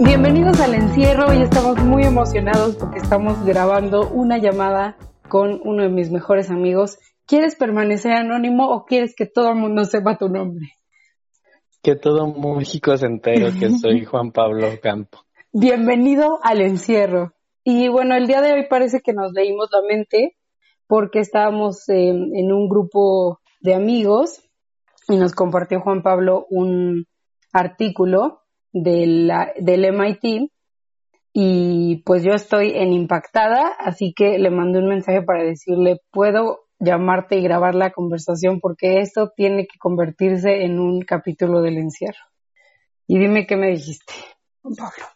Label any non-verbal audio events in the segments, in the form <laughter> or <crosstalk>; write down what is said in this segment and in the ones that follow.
Bienvenidos al encierro y estamos muy emocionados porque estamos grabando una llamada con uno de mis mejores amigos. ¿Quieres permanecer anónimo o quieres que todo el mundo sepa tu nombre? Que todo México se entere que <laughs> soy Juan Pablo Campo. Bienvenido al encierro. Y bueno, el día de hoy parece que nos leímos la mente porque estábamos en un grupo de amigos y nos compartió Juan Pablo un artículo del, del MIT y pues yo estoy en impactada, así que le mandé un mensaje para decirle, puedo llamarte y grabar la conversación porque esto tiene que convertirse en un capítulo del encierro. Y dime qué me dijiste, Pablo.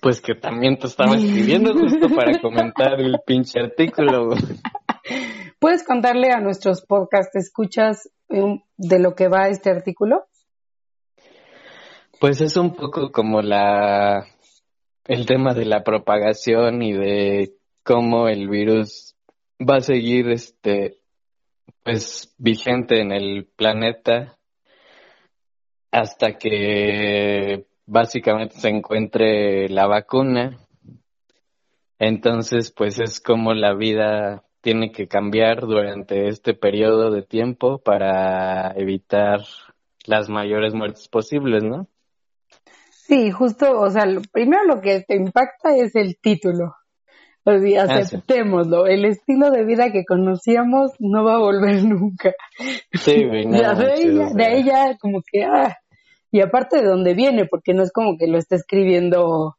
Pues que también te estaba escribiendo justo para comentar el pinche artículo. <laughs> ¿Puedes contarle a nuestros podcast escuchas de lo que va este artículo? Pues es un poco como la el tema de la propagación y de cómo el virus va a seguir este pues vigente en el planeta hasta que básicamente se encuentre la vacuna. Entonces, pues es como la vida tiene que cambiar durante este periodo de tiempo para evitar las mayores muertes posibles, ¿no? Sí, justo, o sea, primero lo que te impacta es el título. O sea, ah, aceptémoslo. El estilo de vida que conocíamos no va a volver <laughs> nunca. Sí, güey, <laughs> de, ella, de ella, como que, ah, y aparte de dónde viene, porque no es como que lo esté escribiendo,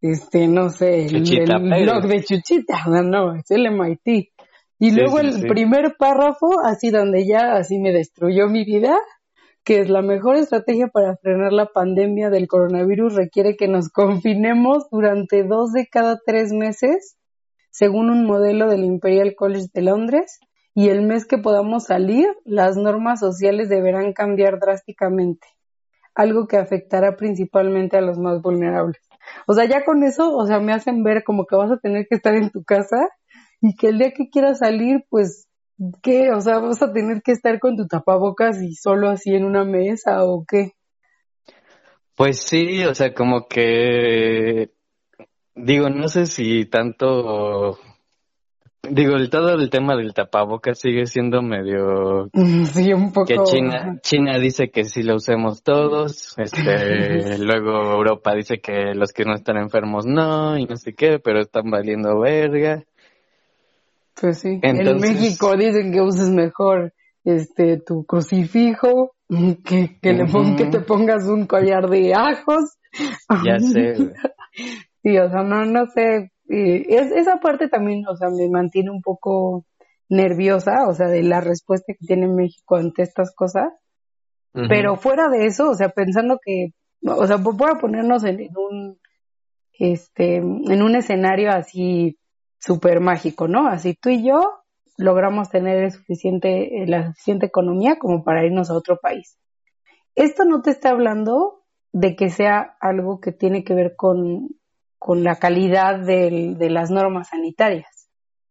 este, no sé, el, blog de Chuchita, no, es el MIT. Y luego el primer párrafo, así donde ya así me destruyó mi vida, que es la mejor estrategia para frenar la pandemia del coronavirus requiere que nos confinemos durante dos de cada tres meses, según un modelo del Imperial College de Londres, y el mes que podamos salir, las normas sociales deberán cambiar drásticamente, algo que afectará principalmente a los más vulnerables. O sea, ya con eso, o sea, me hacen ver como que vas a tener que estar en tu casa y que el día que quieras salir, pues ¿Qué? O sea, ¿vas a tener que estar con tu tapabocas y solo así en una mesa o qué? Pues sí, o sea, como que digo, no sé si tanto digo, el todo el tema del tapabocas sigue siendo medio <laughs> sí, un poco que China China dice que sí lo usemos todos, este, <laughs> luego Europa dice que los que no están enfermos no y no sé qué, pero están valiendo verga. Pues sí. En México dicen que uses mejor este tu crucifijo, que, que, le que te pongas un collar de ajos. Ya <laughs> sé. sí, o sea, no, no sé. Es, esa parte también, o sea, me mantiene un poco nerviosa, o sea, de la respuesta que tiene México ante estas cosas. Pero fuera de eso, o sea, pensando que, o sea, voy a ponernos en, en un, este, en un escenario así súper mágico, ¿no? Así tú y yo logramos tener el suficiente, eh, la suficiente economía como para irnos a otro país. Esto no te está hablando de que sea algo que tiene que ver con, con la calidad de las normas sanitarias.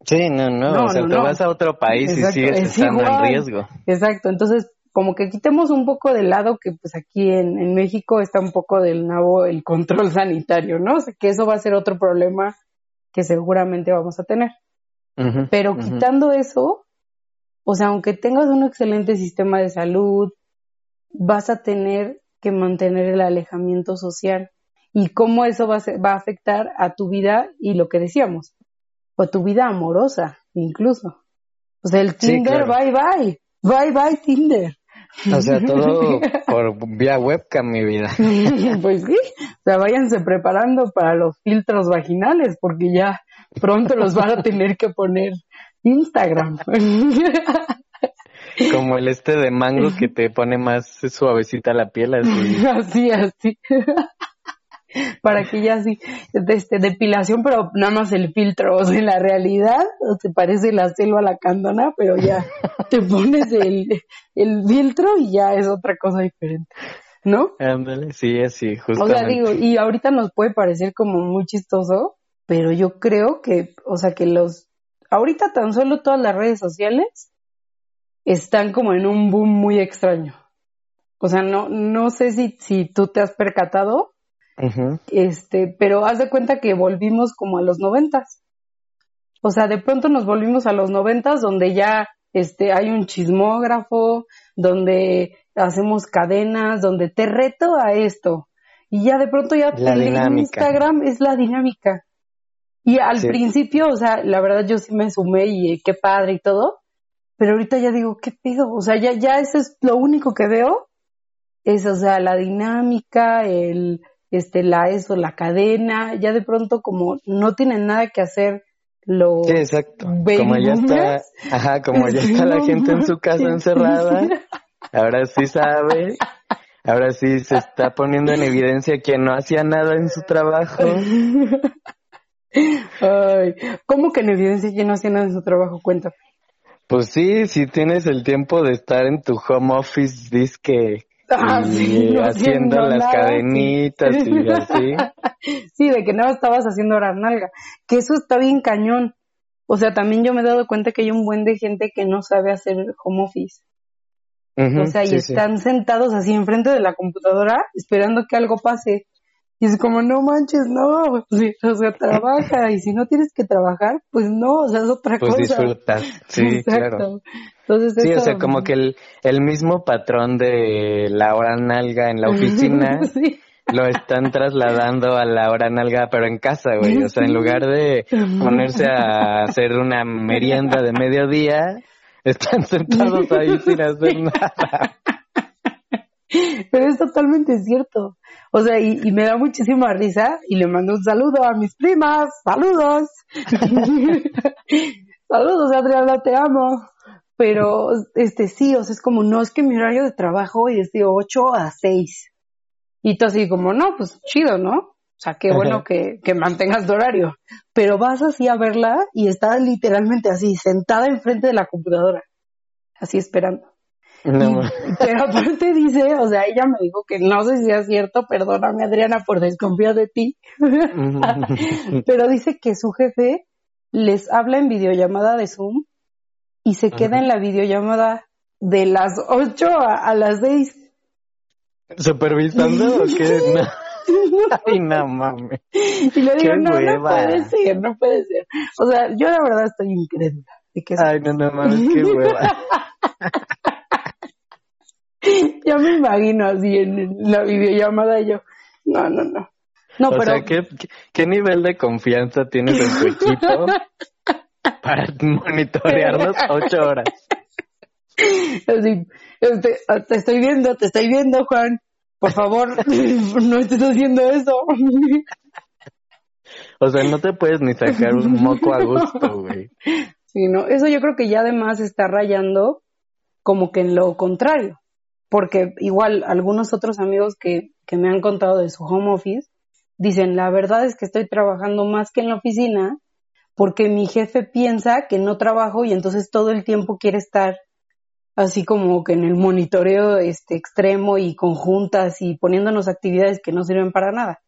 Sí, no, no, o sea, te vas a otro país y sigues estando en riesgo. Exacto, entonces como que quitemos un poco de lado que pues aquí en, en México está un poco del nabo el control sanitario, ¿no? O sea, que eso va a ser otro problema que seguramente vamos a tener. Pero quitando eso, o sea, aunque tengas un excelente sistema de salud, vas a tener que mantener el alejamiento social y cómo eso va a, va a afectar a tu vida y lo que decíamos, o a tu vida amorosa incluso. O sea, el Tinder, bye bye, bye bye Tinder. O sea, todo <laughs> por vía webcam, mi vida. <laughs> pues sí, sea, váyanse preparando para los filtros vaginales, porque ya pronto los van a tener que poner Instagram. <laughs> Como el este de mango que te pone más suavecita la piel, así. <laughs> Así, así para que ya así, este, depilación, pero nada más el filtro, o sea, en la realidad, te parece la selva la cándona, pero ya te pones el, el filtro y ya es otra cosa diferente, ¿no? Ándale, sí, así, justamente. O sea, digo, y ahorita nos puede parecer como muy chistoso, pero yo creo que, o sea, que los, ahorita tan solo todas las redes sociales están como en un boom muy extraño. O sea, no, no sé si, si tú te has percatado, Este, pero haz de cuenta que volvimos como a los noventas. O sea, de pronto nos volvimos a los noventas donde ya este, hay un chismógrafo, donde hacemos cadenas, donde te reto a esto. Y ya de pronto ya en Instagram es la dinámica. Y al principio, o sea, la verdad yo sí me sumé y eh, qué padre y todo, pero ahorita ya digo, ¿qué pido? O sea, ya, ya eso es lo único que veo, es, o sea, la dinámica, el, este, la, eso, la cadena, ya de pronto como no tienen nada que hacer los sí, exacto. Como ya está, ajá, como ya está la gente en su casa encerrada, <laughs> ahora sí sabe, ahora sí se está poniendo en evidencia que no hacía nada en su trabajo. Ay, ¿cómo que en evidencia que no hacía nada en su trabajo? Cuéntame. Pues sí, si tienes el tiempo de estar en tu home office, disque ah, haciendo las cadenitas y así. <laughs> sí, de que no estabas haciendo horas nalga, que eso está bien cañón. O sea, también yo me he dado cuenta que hay un buen de gente que no sabe hacer home office. O sea, y están sentados así enfrente de la computadora esperando que algo pase. Y es como, no manches, no, o sea, trabaja, y si no tienes que trabajar, pues no, o sea, es otra pues cosa. Pues disfrutas, sí, <laughs> claro. Entonces, sí, o sea, como que el, el mismo patrón de la hora nalga en la <laughs> oficina lo están trasladando a la hora nalga, pero en casa, güey. O sea, en lugar de ponerse a hacer una merienda de mediodía, están sentados ahí <laughs> sin hacer nada. Pero es totalmente cierto. O sea, y, me da muchísima risa y le mando un saludo a mis primas. ¡Saludos! <laughs> ¡Saludos, Adriana! Te amo. Pero, este, sí, o sea, es como, no, es que mi horario de trabajo es de 8 a 6. Y tú así como, no, pues chido, ¿no? O sea, qué bueno que, que mantengas tu horario. Pero vas así a verla y está literalmente así, sentada enfrente de la computadora. Así esperando. <laughs> pero aparte dice, o sea, ella me dijo que no sé si es cierto, perdóname Adriana por desconfiar de ti, <laughs> pero dice que su jefe les habla en videollamada de Zoom y se queda en la videollamada de las 8 a, las 6. ¿Supervisando o qué? <laughs> <laughs> Ay, no <laughs> mames. Y le digo, no, no puede ser, no puede ser. O sea, yo la verdad estoy incrédula. Ay, no, no mames, qué hueva. <laughs> ya me imagino así en la videollamada y yo, no, no, no. No, o sea, ¿qué, ¿qué nivel de confianza tienes en tu equipo para monitorearlos ocho horas? Así, este, te estoy viendo, te estoy viendo, Juan. Por favor, <laughs> no estés haciendo eso. O sea, no te puedes ni sacar un moco a gusto, <laughs> güey. Sí, no, eso yo creo que ya además está rayando como que en lo contrario porque igual algunos otros amigos que, que me han contado de su home office dicen, la verdad es que estoy trabajando más que en la oficina porque mi jefe piensa que no trabajo y entonces todo el tiempo quiere estar así como que en el monitoreo este extremo y conjuntas y poniéndonos actividades que no sirven para nada.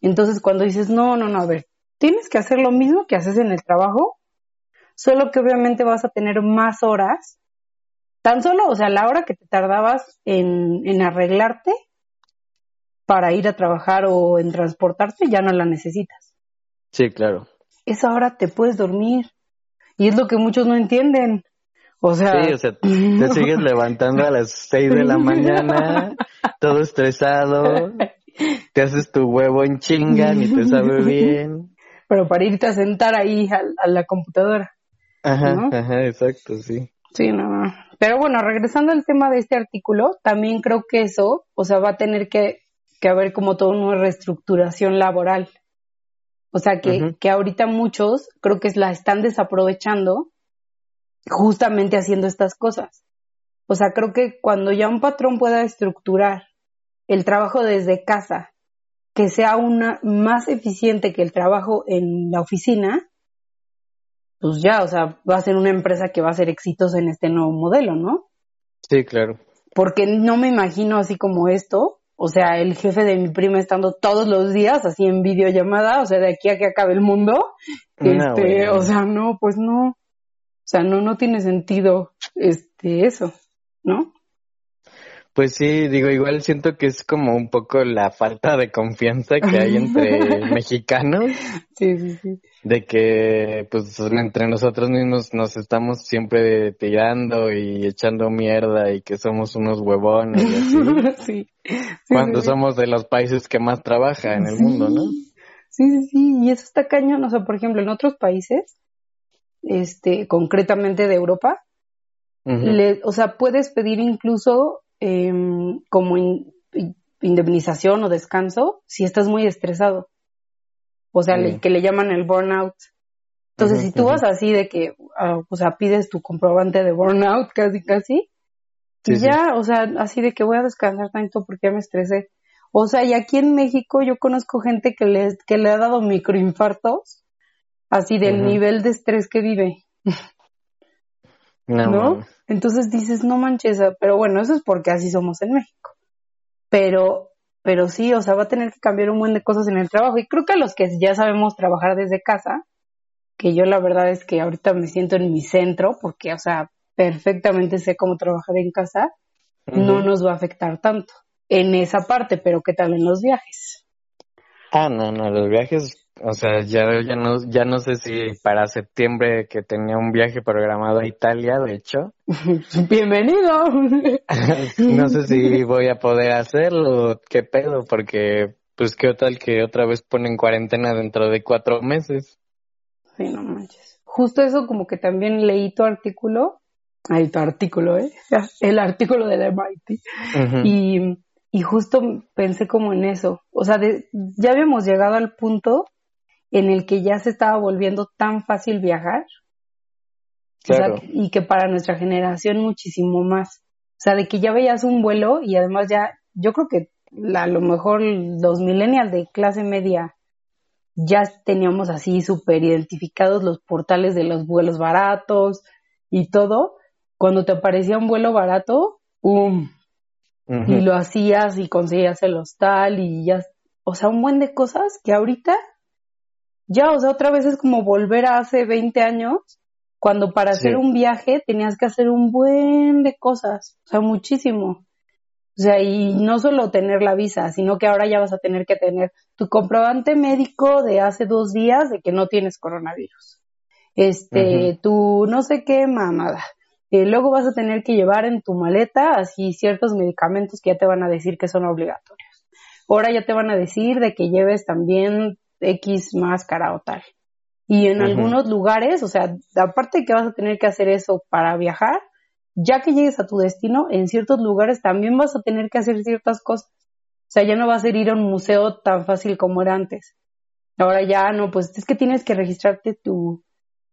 Entonces cuando dices, no, no, no, a ver, tienes que hacer lo mismo que haces en el trabajo, solo que obviamente vas a tener más horas Tan solo, o sea, la hora que te tardabas en, en arreglarte para ir a trabajar o en transportarte, ya no la necesitas. Sí, claro. Esa hora te puedes dormir. Y es lo que muchos no entienden. O sea, sí, o sea, te <laughs> sigues levantando a las seis de la mañana, todo estresado, te haces tu huevo en chinga, ni te sabe <laughs> bien. Pero para irte a sentar ahí a, la computadora. Ajá, ajá, exacto, sí. Sí, no, no. Pero bueno, regresando al tema de este artículo, también creo que eso, o sea, va a tener que, que haber como toda una reestructuración laboral. O sea, que, que ahorita muchos creo que la están desaprovechando justamente haciendo estas cosas. O sea, creo que cuando ya un patrón pueda estructurar el trabajo desde casa, que sea una más eficiente que el trabajo en la oficina, pues ya, o sea, va a ser una empresa que va a ser exitosa en este nuevo modelo, ¿no? Sí, claro. Porque no me imagino así como esto, o sea, el jefe de mi prima estando todos los días así en videollamada, o sea, de aquí a que acabe el mundo, este, o sea, no, pues no, sea, no, no tiene sentido, este, eso, ¿no? Pues sí, digo, igual siento que es como un poco la falta de confianza que hay entre <laughs> mexicanos. Sí, sí, sí. De que, pues, entre nosotros mismos nos estamos siempre tirando y echando mierda y que somos unos huevones y así. <laughs> sí. Cuando somos de los países que más trabaja en el mundo, ¿no? Sí, sí, sí. Y eso está cañón. O sea, por ejemplo, en otros países, este, concretamente de Europa, o sea, puedes pedir incluso Em, como indemnización o descanso si estás muy estresado. O sea, que le llaman el burnout. Entonces, si tú vas así de que, ah, o sea, pides tu comprobante de burnout <laughs> casi, casi, y ya, o sea, así de que voy a descansar tanto porque ya me estresé. O sea, y aquí en México yo conozco gente que le, que le ha dado microinfartos, así del nivel de estrés que vive. ¿No? Entonces dices, no manches, pero bueno, eso es porque así somos en México. Pero, pero sí, o sea, va a tener que cambiar un buen de cosas en el trabajo. Y creo que a los que ya sabemos trabajar desde casa, que yo la verdad es que ahorita me siento en mi centro, porque, o sea, perfectamente sé cómo trabajar en casa, no nos va a afectar tanto en esa parte, pero ¿qué tal en los viajes? Ah, no, no, los viajes o sea, ya, ya, no, ya no sé si para septiembre que tenía un viaje programado a Italia, de hecho. <laughs> Bienvenido. <laughs> no sé si voy a poder hacerlo, qué pedo, porque pues qué tal que otra vez ponen cuarentena dentro de cuatro meses. Sí, no manches. Justo eso como que también leí tu artículo, ahí tu artículo, ¿eh? <laughs> El artículo de MIT. Y y justo pensé como en eso, o sea, ya habíamos llegado al punto en el que ya se estaba volviendo tan fácil viajar. y que para nuestra generación muchísimo más. O sea, de que ya veías un vuelo y además ya, yo creo que a lo mejor los millennials de clase media ya teníamos así súper identificados los portales de los vuelos baratos y todo. Cuando te aparecía un vuelo barato, ¡pum! Y lo hacías y conseguías el hostal y ya, o sea, un buen de cosas que ahorita ya, o sea, otra vez es como volver a hace 20 años, cuando para hacer un viaje tenías que hacer un buen de cosas, o sea, muchísimo. O sea, y no solo tener la visa, sino que ahora ya vas a tener que tener tu comprobante médico de hace dos días de que no tienes coronavirus. Este, tu no sé qué mamada. Eh, luego vas a tener que llevar en tu maleta así ciertos medicamentos que ya te van a decir que son obligatorios. Ahora ya te van a decir de que lleves también X máscara o tal. Y en algunos lugares, o sea, aparte de que vas a tener que hacer eso para viajar, ya que llegues a tu destino, en ciertos lugares también vas a tener que hacer ciertas cosas. O sea, ya no vas a ir a un museo tan fácil como era antes. Ahora ya no, pues es que tienes que registrarte tu,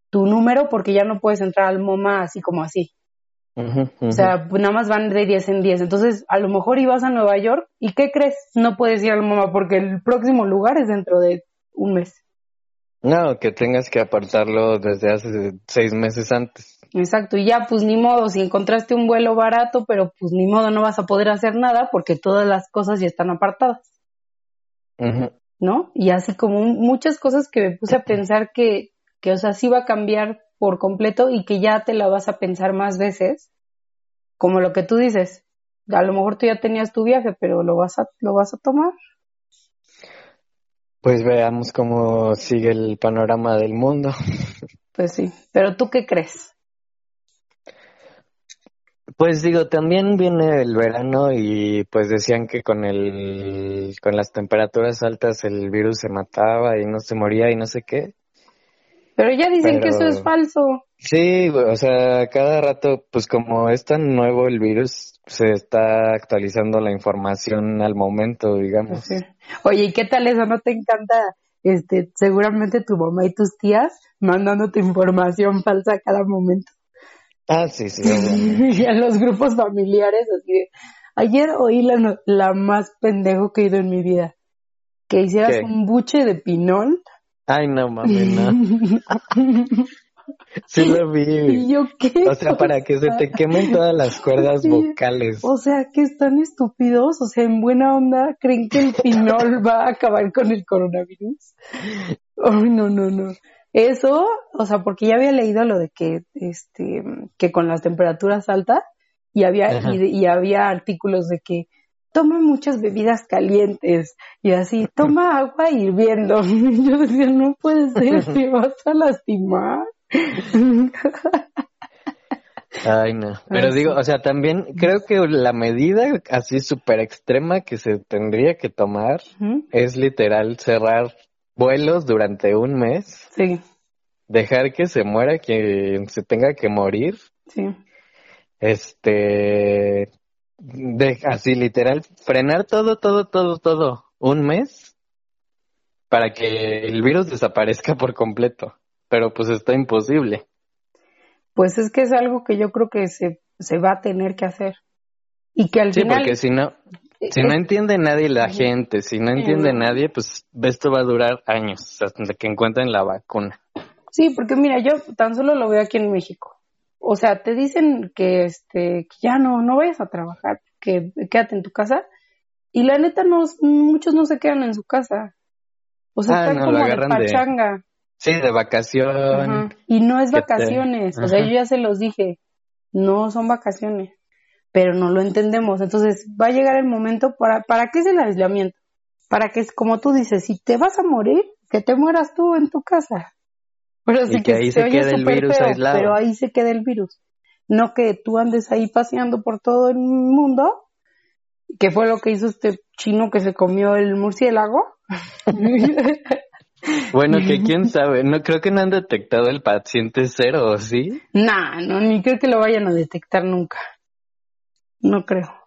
tu número porque ya no puedes entrar al MoMA así como así. O sea, pues nada más van de 10 en 10. Entonces, a lo mejor ibas a Nueva York y ¿qué crees? No puedes ir al MoMA porque el próximo lugar es dentro de un mes. No, que tengas que apartarlo desde hace seis meses antes. Exacto, y ya pues ni modo, si encontraste un vuelo barato, pero pues ni modo no vas a poder hacer nada porque todas las cosas ya están apartadas. ¿No? Y así como muchas cosas que me puse a pensar que, que, o sea, sí va a cambiar por completo y que ya te la vas a pensar más veces, como lo que tú dices. A lo mejor tú ya tenías tu viaje, pero lo vas a, lo vas a tomar. Pues veamos cómo sigue el panorama del mundo. <laughs> Pues sí, pero ¿tú qué crees? Pues digo, también viene el verano y pues decían que con el con las temperaturas altas el virus se mataba y no se moría y no sé qué. Pero ya dicen que eso es falso. Sí, o sea, cada rato, pues como es tan nuevo el virus, se está actualizando la información al momento, digamos. Oye, ¿y qué tal eso? ¿No te encanta? Este, seguramente tu mamá y tus tías mandándote información falsa a cada momento. Ah, sí, sí. <laughs> y a los grupos familiares, así ayer oí la, la más pendejo que he ido en mi vida. Que hicieras un buche de pinol Ay, no mames, no. <laughs> Sí lo vi. <laughs> ¿Y yo qué? O sea, para que se te quemen todas las cuerdas vocales. O sea, que están estúpidos. O sea, en buena onda, ¿creen que el pinol va a acabar con el coronavirus? Ay, no, no, no. Eso, o sea, porque ya había leído lo de que, este, que con las temperaturas altas, y había, y, había artículos de que toma muchas bebidas calientes y así, toma agua hirviendo. <laughs> Yo decía, no puede ser, <laughs> te vas a lastimar. Ay, no. Pero digo, o sea, también creo que la medida así súper extrema que se tendría que tomar es literal cerrar vuelos durante un mes. Sí. Dejar que se muera quien se tenga que morir. Sí. Este. De, así literal, frenar todo, todo, todo, todo. Un mes para que el virus desaparezca por completo. Pero pues está imposible pues es que es algo que yo creo que se, se va a tener que hacer. Y que al sí, final... porque si no, si no entiende nadie la gente, si no entiende nadie, pues esto va a durar años hasta que encuentren la vacuna. Sí, porque mira, yo tan solo lo veo aquí en México. O sea, te dicen que este que ya no no vayas a trabajar, que quédate en tu casa y la neta no muchos no se quedan en su casa. O sea, ah, están como de pachanga. Sí, de vacación. Y no es vacaciones, o sea, yo ya se los dije, no son vacaciones, pero no lo entendemos. Entonces va a llegar el momento para, ¿para qué es el aislamiento? Para que, como tú dices, si te vas a morir, que te mueras tú en tu casa. Pero sí que, ahí se, quede el virus aislado. Pero ahí se queda el virus. No que tú andes ahí paseando por todo el mundo, que fue lo que hizo este chino que se comió el murciélago. <laughs> Bueno, que <laughs> quién sabe, no creo que no han detectado el paciente cero, ¿sí? Nah, no, ni creo que lo vayan a detectar nunca. No creo.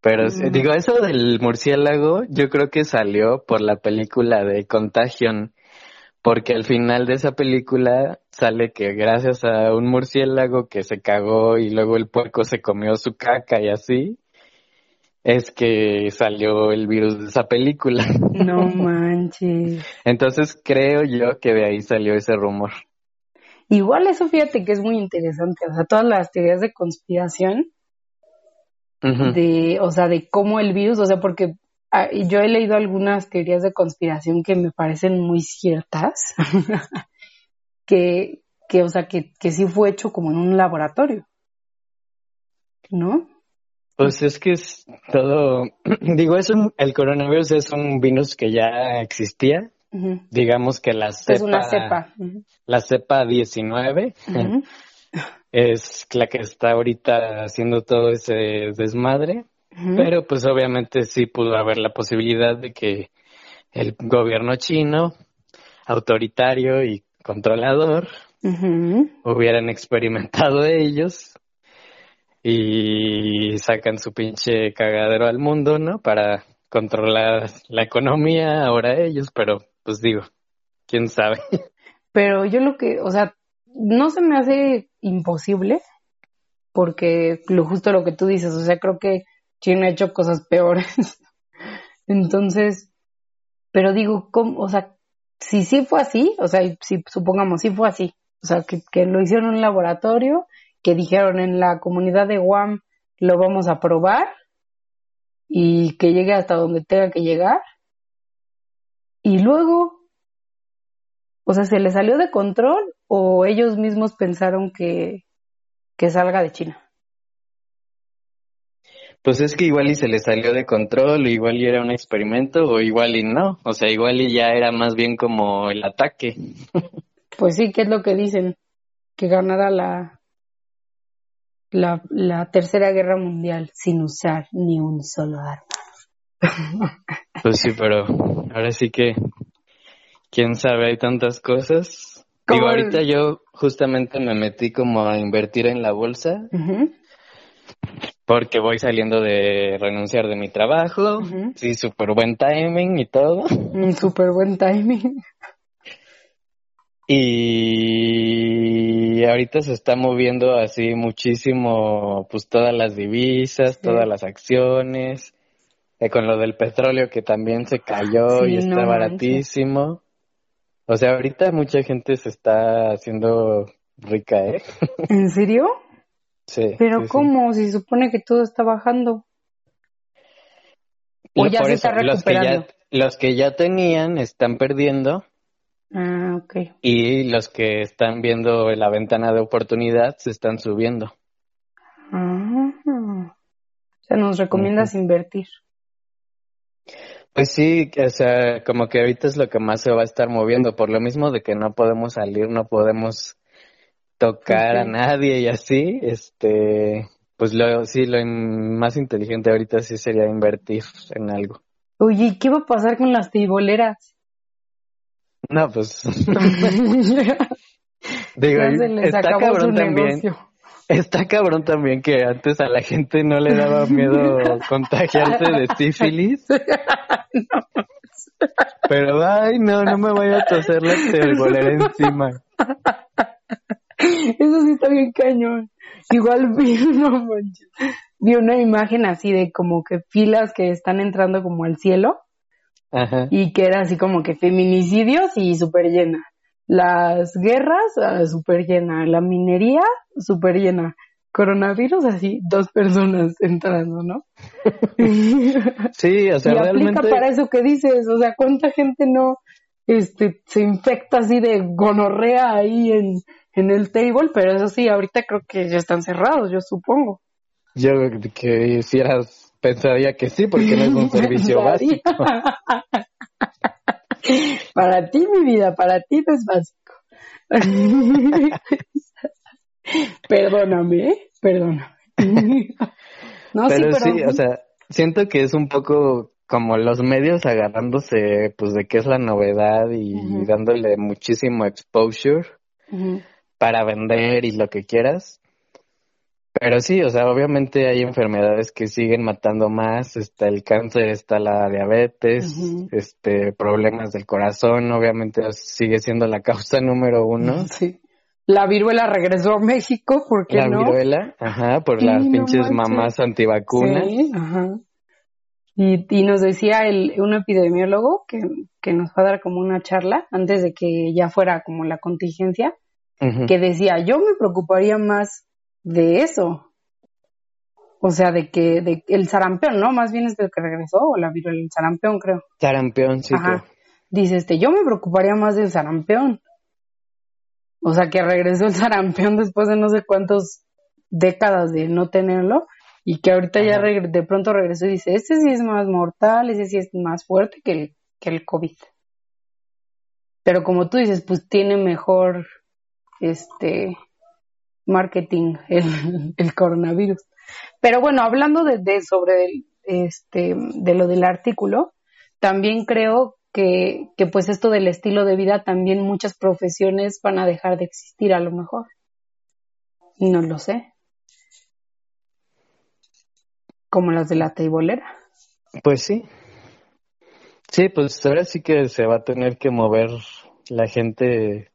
Pero digo, eso del murciélago, yo creo que salió por la película de Contagion, porque al final de esa película sale que gracias a un murciélago que se cagó y luego el puerco se comió su caca y así, es que salió el virus de esa película. No <laughs> manches. Entonces creo yo que de ahí salió ese rumor. Igual eso fíjate que es muy interesante, o sea, todas las teorías de conspiración, de, o sea, de cómo el virus, o sea, porque ah, yo he leído algunas teorías de conspiración que me parecen muy ciertas, <laughs> que, que, o sea, que, que sí fue hecho como en un laboratorio, ¿no? Pues es que es todo, <clears throat> digo, es el coronavirus es un virus que ya existía, digamos que la cepa, es una cepa. la cepa 19 <laughs> es la que está ahorita haciendo todo ese desmadre, pero pues obviamente sí pudo haber la posibilidad de que el gobierno chino, autoritario y controlador, hubieran experimentado <laughs> ellos y sacan su pinche cagadero al mundo, ¿no? Para controlar la economía ahora ellos, pero pues digo, quién sabe. <laughs> Pero yo lo que, o sea, no se me hace imposible, porque lo justo lo que tú dices, o sea, creo que China ha hecho cosas peores. <laughs> Entonces, pero digo, ¿cómo? O sea, si sí fue así, o sea, si supongamos sí fue así, o sea, que, que lo hicieron en un laboratorio que dijeron en la comunidad de Guam lo vamos a probar y que llegue hasta donde tenga que llegar. Y luego, o sea, ¿se le salió de control o ellos mismos pensaron que, que salga de China? Pues es que igual y se le salió de control, o igual y era un experimento, o igual y no. O sea, igual y ya era más bien como el ataque. Pues sí, ¿qué es lo que dicen? Que ganara la, la, la Tercera Guerra Mundial sin usar ni un solo arma. <laughs> Pues sí, pero ahora sí que, quién sabe, hay tantas cosas. Digo, ahorita yo justamente me metí como a invertir en la bolsa. Porque voy saliendo de renunciar de mi trabajo. Sí, súper buen timing y todo. Un súper buen timing. Y ahorita se está moviendo así muchísimo, pues todas las divisas, todas las acciones, eh, con lo del petróleo que también se cayó y está baratísimo. O sea, ahorita mucha gente se está haciendo rica, ¿eh? <laughs> ¿En serio? Sí. Pero ¿cómo? Si se supone que todo está bajando. O ya se está recuperando. los que ya tenían están perdiendo Ah, ok. Y los que están viendo la ventana de oportunidad se están subiendo. Ah, O sea, nos recomiendas invertir. Pues sí, o sea, como que ahorita es lo que más se va a estar moviendo, por lo mismo de que no podemos salir, no podemos tocar a nadie y así, este, pues lo, sí, lo más inteligente ahorita sí sería invertir en algo. Oye, ¿qué va a pasar con las tiboleras? No, pues. <laughs> Digo, está cabrón también. Está cabrón también que antes a la gente no le daba miedo <laughs> contagiarse de sífilis. <laughs> Pero, ay, no, no me voy a toser la tibolera encima. Eso sí está bien cañón. Igual vi, no vi una imagen así de como que filas que están entrando como al cielo. Ajá. Y que era así como que feminicidios y súper llena. Las guerras, ah, súper llena. La minería, súper llena. Coronavirus, así, dos personas <laughs> entrando, ¿no? <laughs> sí, o sea, y realmente... aplica para eso que dices, o sea, ¿cuánta gente no este, se infecta así de gonorrea ahí en, en el table, pero eso sí, ahorita creo que ya están cerrados, yo supongo. Yo que hicieras, pensaría que sí, porque no es un <laughs> servicio básico. <laughs> para ti, mi vida, para ti no es básico. <laughs> perdóname, ¿eh? perdóname. no, pero sí, sí, o sea, siento que es un poco como los medios agarrándose pues de qué es la novedad y dándole muchísimo exposure para vender y lo que quieras. Pero sí, o sea, obviamente hay enfermedades que siguen matando más, está el cáncer, está la diabetes, este, problemas del corazón, obviamente sigue siendo la causa <laughs> número uno. Sí. La viruela regresó a México, ¿por qué la no? La viruela, ajá, por las pinches mamás antivacunas. Sí, ajá. Y, y nos decía el, un epidemiólogo que, que nos va a dar como una charla antes de que ya fuera como la contingencia, que decía, yo me preocuparía más de eso. O sea, de que de, el sarampión, ¿no? Más bien es del que regresó, o la viruela, el sarampión, creo. Sarampión, sí. Ajá. Dice, este, yo me preocuparía más del sarampión. O sea, que regresó el sarampión después de no sé cuántas décadas de no tenerlo y que ahorita ya de pronto regresó y dice, este sí es más mortal, ese sí es más fuerte que el, que el COVID. Pero como tú dices, pues tiene mejor este marketing <laughs> el, coronavirus. Pero bueno, hablando de, de sobre el, este de lo del artículo, también creo que, que pues esto del estilo de vida también muchas profesiones van a dejar de existir a lo mejor. No lo sé. Como las de la teibolera. Pues sí. Sí, pues ahora sí que se va a tener que mover la gente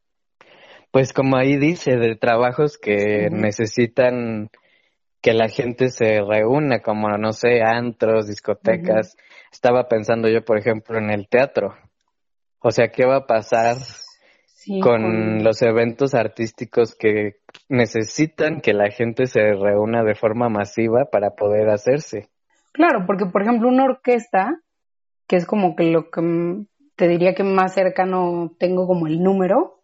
pues como ahí dice, de trabajos que necesitan que la gente se reúna, como no sé, antros, discotecas. Estaba pensando yo, por ejemplo, en el teatro. O sea, ¿qué va a pasar con, los eventos artísticos que necesitan que la gente se reúna de forma masiva para poder hacerse? Claro, porque por ejemplo una orquesta, que es como que lo que te diría que más cercano tengo como el número,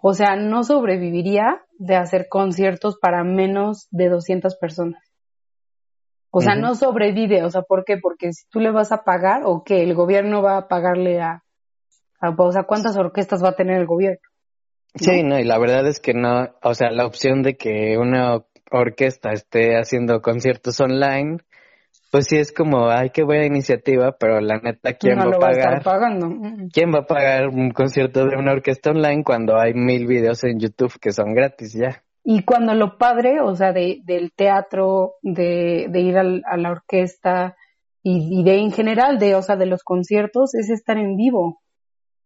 o sea, no sobreviviría de hacer conciertos para menos de 200 personas. O sea, no sobrevive. O sea, ¿por qué? Porque si tú le vas a pagar o que el gobierno va a pagarle a, o sea, ¿cuántas orquestas va a tener el gobierno? Sí, no, y la verdad es que no, o sea, la opción de que una orquesta esté haciendo conciertos online, pues sí es como, ay, qué buena iniciativa, pero la neta, ¿quién va a pagar? pagando. ¿Quién va a pagar un concierto de una orquesta online cuando hay mil videos en YouTube que son gratis ya? Y cuando lo padre, o sea, de, del teatro, de, de ir al, a la orquesta y, de en general, de, o sea, de los conciertos, es estar en vivo.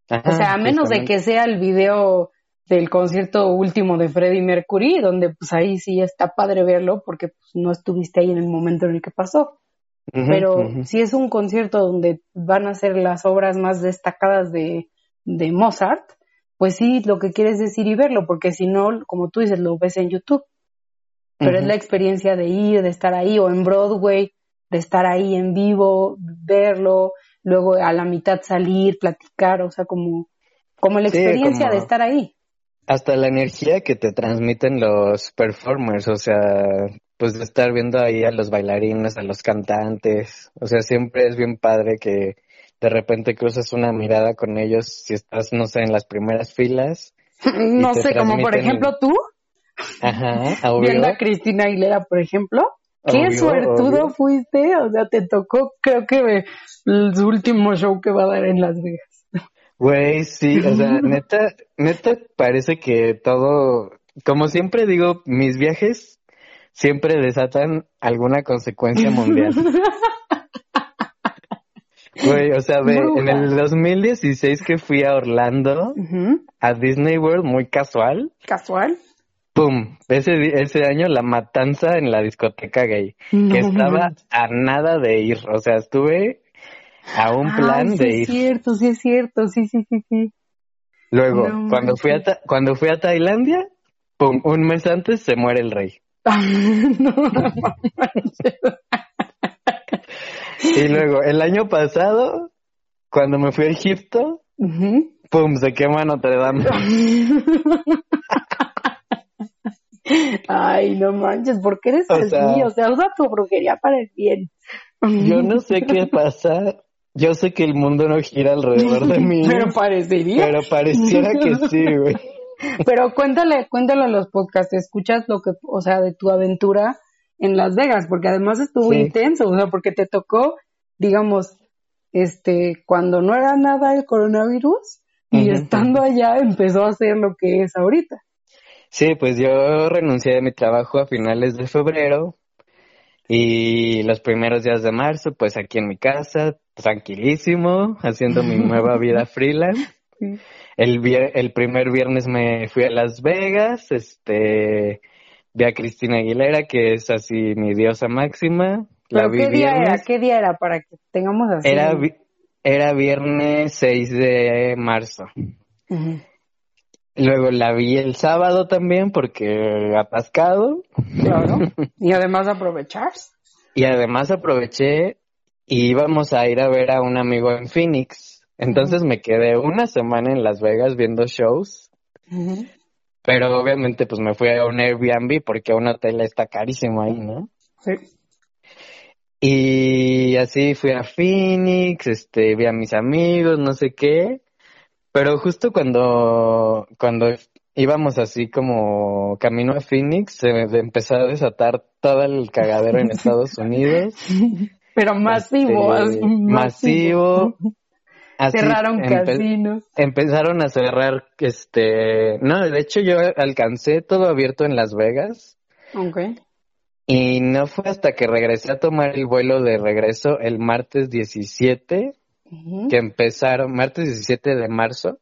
o sea, a menos de que sea el video del concierto último de Freddie Mercury, donde pues ahí sí está padre verlo porque pues, no estuviste ahí en el momento en el que pasó. Pero si es un concierto donde van a ser las obras más destacadas de, de Mozart, pues sí, lo que quieres decir y verlo, porque si no, como tú dices, lo ves en YouTube. Pero es la experiencia de ir, de estar ahí, o en Broadway, de estar ahí en vivo, verlo, luego a la mitad salir, platicar, o sea, como, como la experiencia de estar ahí. Hasta la energía que te transmiten los performers, o sea, pues de estar viendo ahí a los bailarines, a los cantantes. O sea, siempre es bien padre que de repente cruzas una mirada con ellos si estás, no sé, en las primeras filas. <laughs> no sé, como por ejemplo tú. Ajá, <laughs> Viendo a Cristina Aguilera, por ejemplo. Qué suertudo fuiste, o sea, te tocó, creo que el último show que va a dar en Las Vegas. Güey, sí, o sea, <laughs> neta, neta parece que todo, como siempre digo, mis viajes siempre desatan alguna consecuencia mundial. <laughs> Güey, o sea, en el 2016 que fui a Orlando, a Disney World, muy casual. ¿Casual? ¡Pum! Ese, ese año la matanza en la discoteca gay, que estaba a nada de ir. O sea, estuve a un plan de ir. Sí, es cierto, sí, es cierto, sí, sí, sí, sí. Luego, cuando, fui a cuando fui a Tailandia, ¡pum! Un mes antes se muere el rey. <laughs> no, y luego, el año pasado, cuando me fui a Egipto, ¡pum! Se quema Notre Dame. Ay, no manches, ¿por qué eres así? O sea, usa tu brujería para el bien. Yo no sé qué pasa. Yo sé que el mundo no gira alrededor de mí. <laughs> Pero parecería. Pero pareciera que sí, güey. <laughs> Pero cuéntale, cuéntale a los podcasts, escuchas lo que, o sea, de tu aventura en Las Vegas, porque además estuvo intenso, o sea, porque te tocó, digamos, este, cuando no era nada el coronavirus, y estando allá empezó a hacer lo que es ahorita. Sí, pues yo renuncié de mi trabajo a finales de febrero y los primeros días de marzo, pues aquí en mi casa, tranquilísimo, haciendo mi nueva <laughs> vida freelance. El, el primer viernes me fui a Las Vegas, este, vi a Cristina Aguilera, que es así mi diosa máxima. La ¿Qué día era? ¿Qué día era para que tengamos así? Era, era viernes 6 de marzo. Luego la vi el sábado también porque atascado. Claro. <laughs> Y además aprovechar. Y además aproveché y íbamos a ir a ver a un amigo en Phoenix. Entonces me quedé una semana en Las Vegas viendo shows. Pero obviamente pues me fui a un Airbnb porque un hotel está carísimo ahí, ¿no? Sí. Y así fui a Phoenix, este, vi a mis amigos, no sé qué. Pero justo cuando, cuando íbamos así como camino a Phoenix, se empezó a desatar todo el cagadero en Estados <laughs> Unidos. Pero masivo, este, masivo. Cerraron casinos. Empezaron a cerrar, este, no, de hecho yo alcancé todo abierto en Las Vegas. Okay. Y no fue hasta que regresé a tomar el vuelo de regreso el martes 17 que empezaron, martes 17 de marzo,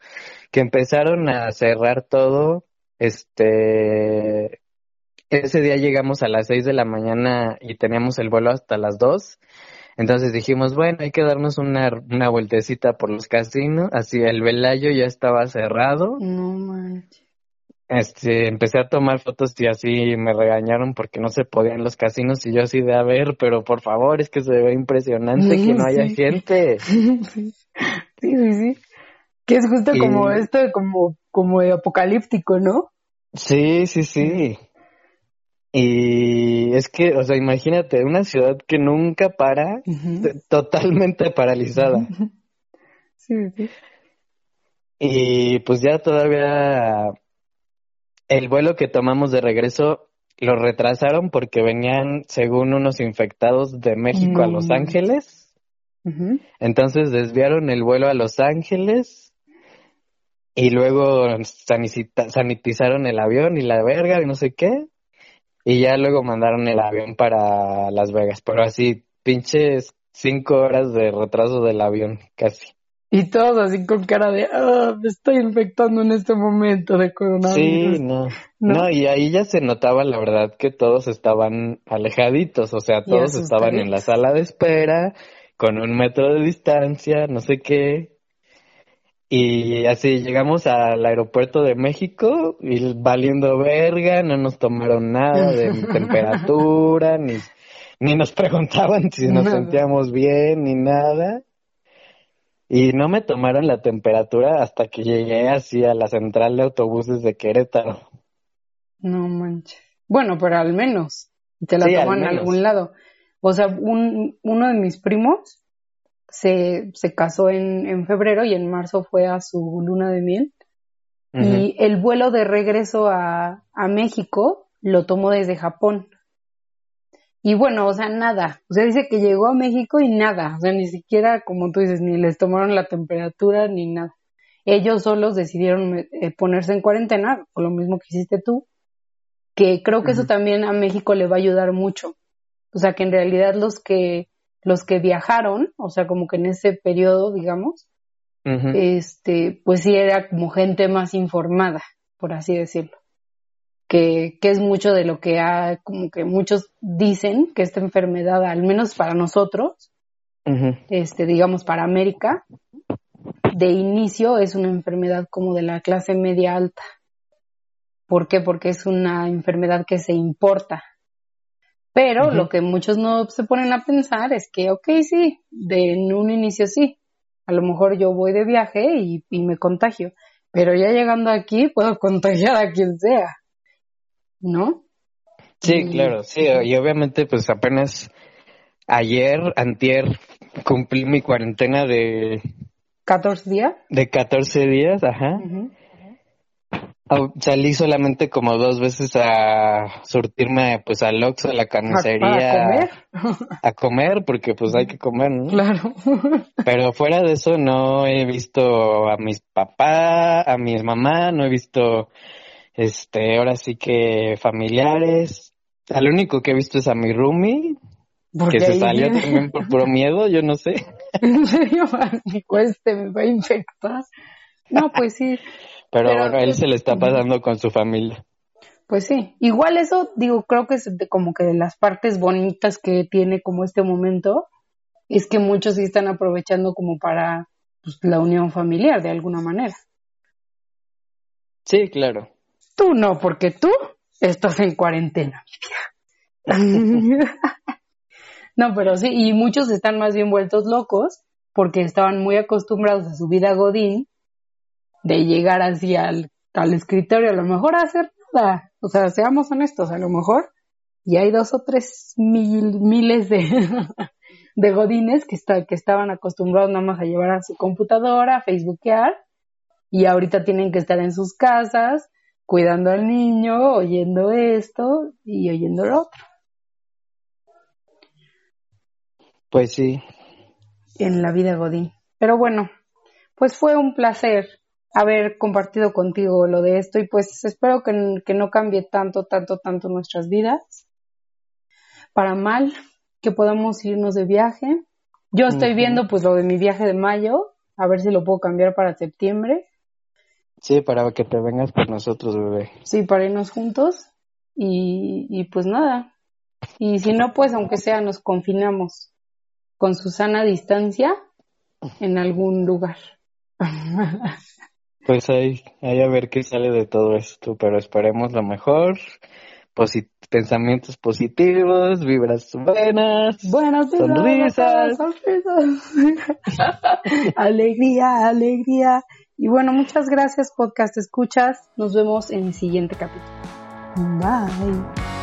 que empezaron a cerrar todo, este, ese día llegamos a las 6 de la mañana y teníamos el vuelo hasta las 2. Entonces dijimos, bueno, hay que darnos una, una vueltecita por los casinos. Así el Velayo ya estaba cerrado. No manches este, empecé a tomar fotos y así me regañaron porque no se podían los casinos y yo así de a ver, pero por favor, es que se ve impresionante que no haya gente. <laughs> Sí, sí, sí. Que es justo como esto, como, como de apocalíptico, ¿no? Sí, sí, sí. Y es que, o sea, imagínate, una ciudad que nunca para, totalmente paralizada. Sí, sí. Y pues ya todavía el vuelo que tomamos de regreso lo retrasaron porque venían, según unos infectados de México a Los Ángeles. Entonces desviaron el vuelo a Los Ángeles y luego sanitizaron el avión y la verga y no sé qué. Y ya luego mandaron el avión para Las Vegas. Pero así, pinches cinco horas de retraso del avión, casi. Y todos así con cara de, ah, me estoy infectando en este momento de coronavirus. Sí, no, no. y ahí ya se notaba la verdad que todos estaban alejaditos, o sea, todos estaban en la sala de espera, con un metro de distancia, no sé qué. Y así llegamos al aeropuerto de México y valiendo verga, no nos tomaron nada de <laughs> temperatura, ni, ni nos preguntaban si nos sentíamos bien, ni nada. Y no me tomaron la temperatura hasta que llegué así a la central de autobuses de Querétaro. No manches. Bueno, pero al menos. te la toman en algún lado. O sea, un, uno de mis primos se, se casó en, en febrero y en marzo fue a su luna de miel. Y el vuelo de regreso a, a México lo tomó desde Japón. Y bueno, o sea, nada. O sea, dice que llegó a México y nada. O sea, ni siquiera, como tú dices, ni les tomaron la temperatura ni nada. Ellos solos decidieron eh, ponerse en cuarentena, o lo mismo que hiciste tú, que creo que eso también a México le va a ayudar mucho. O sea, que en realidad los que los que viajaron, o sea, como que en ese periodo, digamos, este, pues sí era como gente más informada, por así decirlo. Que, que es mucho de lo que ha, como que muchos dicen que esta enfermedad, al menos para nosotros, este, digamos para América, de inicio es una enfermedad como de la clase media alta. ¿Por qué? Porque es una enfermedad que se importa. Pero lo que muchos no se ponen a pensar es que, ok, sí, de en un inicio sí, a lo mejor yo voy de viaje y, me contagio, pero ya llegando aquí puedo <laughs> contagiar a quien sea, ¿no? Sí, claro, sí, y obviamente pues apenas ayer, antier, cumplí mi cuarentena de... 14 días. De 14 días, ajá. Salí solamente como dos veces a surtirme pues al Oxxo, a la carnicería. ¿A comer? <laughs> A comer, porque pues hay que comer, ¿no? Claro. <laughs> Pero fuera de eso no he visto a mis papás, a mi mamá, no he visto, este, ahora sí que familiares. Al único que he visto es a mi roomie, que se salió también por puro miedo, yo no sé. <laughs> ¿En serio? Mi cueste me va a infectar. No, pues sí. Pero, bueno, él se le está pasando con su familia. Pues sí, igual eso, digo, creo que es como que de las partes bonitas que tiene como este momento, es que muchos sí están aprovechando como para pues, la unión familiar de alguna manera. Sí, claro. Tú no, porque tú estás en cuarentena. <laughs> no, pero sí, y muchos están más bien vueltos locos porque estaban muy acostumbrados a su vida godín de llegar así al, al escritorio, a lo mejor a hacer nada. O sea, seamos honestos, a lo mejor y hay dos o tres mil, miles de, <laughs> de godines que, está, que estaban acostumbrados nada más a llevar a su computadora, a facebookear, y ahorita tienen que estar en sus casas, cuidando al niño, oyendo esto y oyendo lo otro. Pues sí. En la vida godín. Pero bueno, pues fue un placer haber compartido contigo lo de esto y pues espero que, que no cambie tanto, tanto, tanto nuestras vidas. Para mal, que podamos irnos de viaje. Yo estoy viendo pues lo de mi viaje de mayo, a ver si lo puedo cambiar para septiembre. Sí, para que te vengas con nosotros, bebé. Sí, para irnos juntos y, y pues nada. Y si no, pues aunque sea nos confinamos con Susana a distancia en algún lugar. <laughs> Pues ahí, ahí a ver qué sale de todo esto, pero esperemos lo mejor. pensamientos positivos, vibras buenas, buenas sonrisas, <laughs> alegría, alegría. Y bueno, muchas gracias podcast escuchas. Nos vemos en el siguiente capítulo. Bye.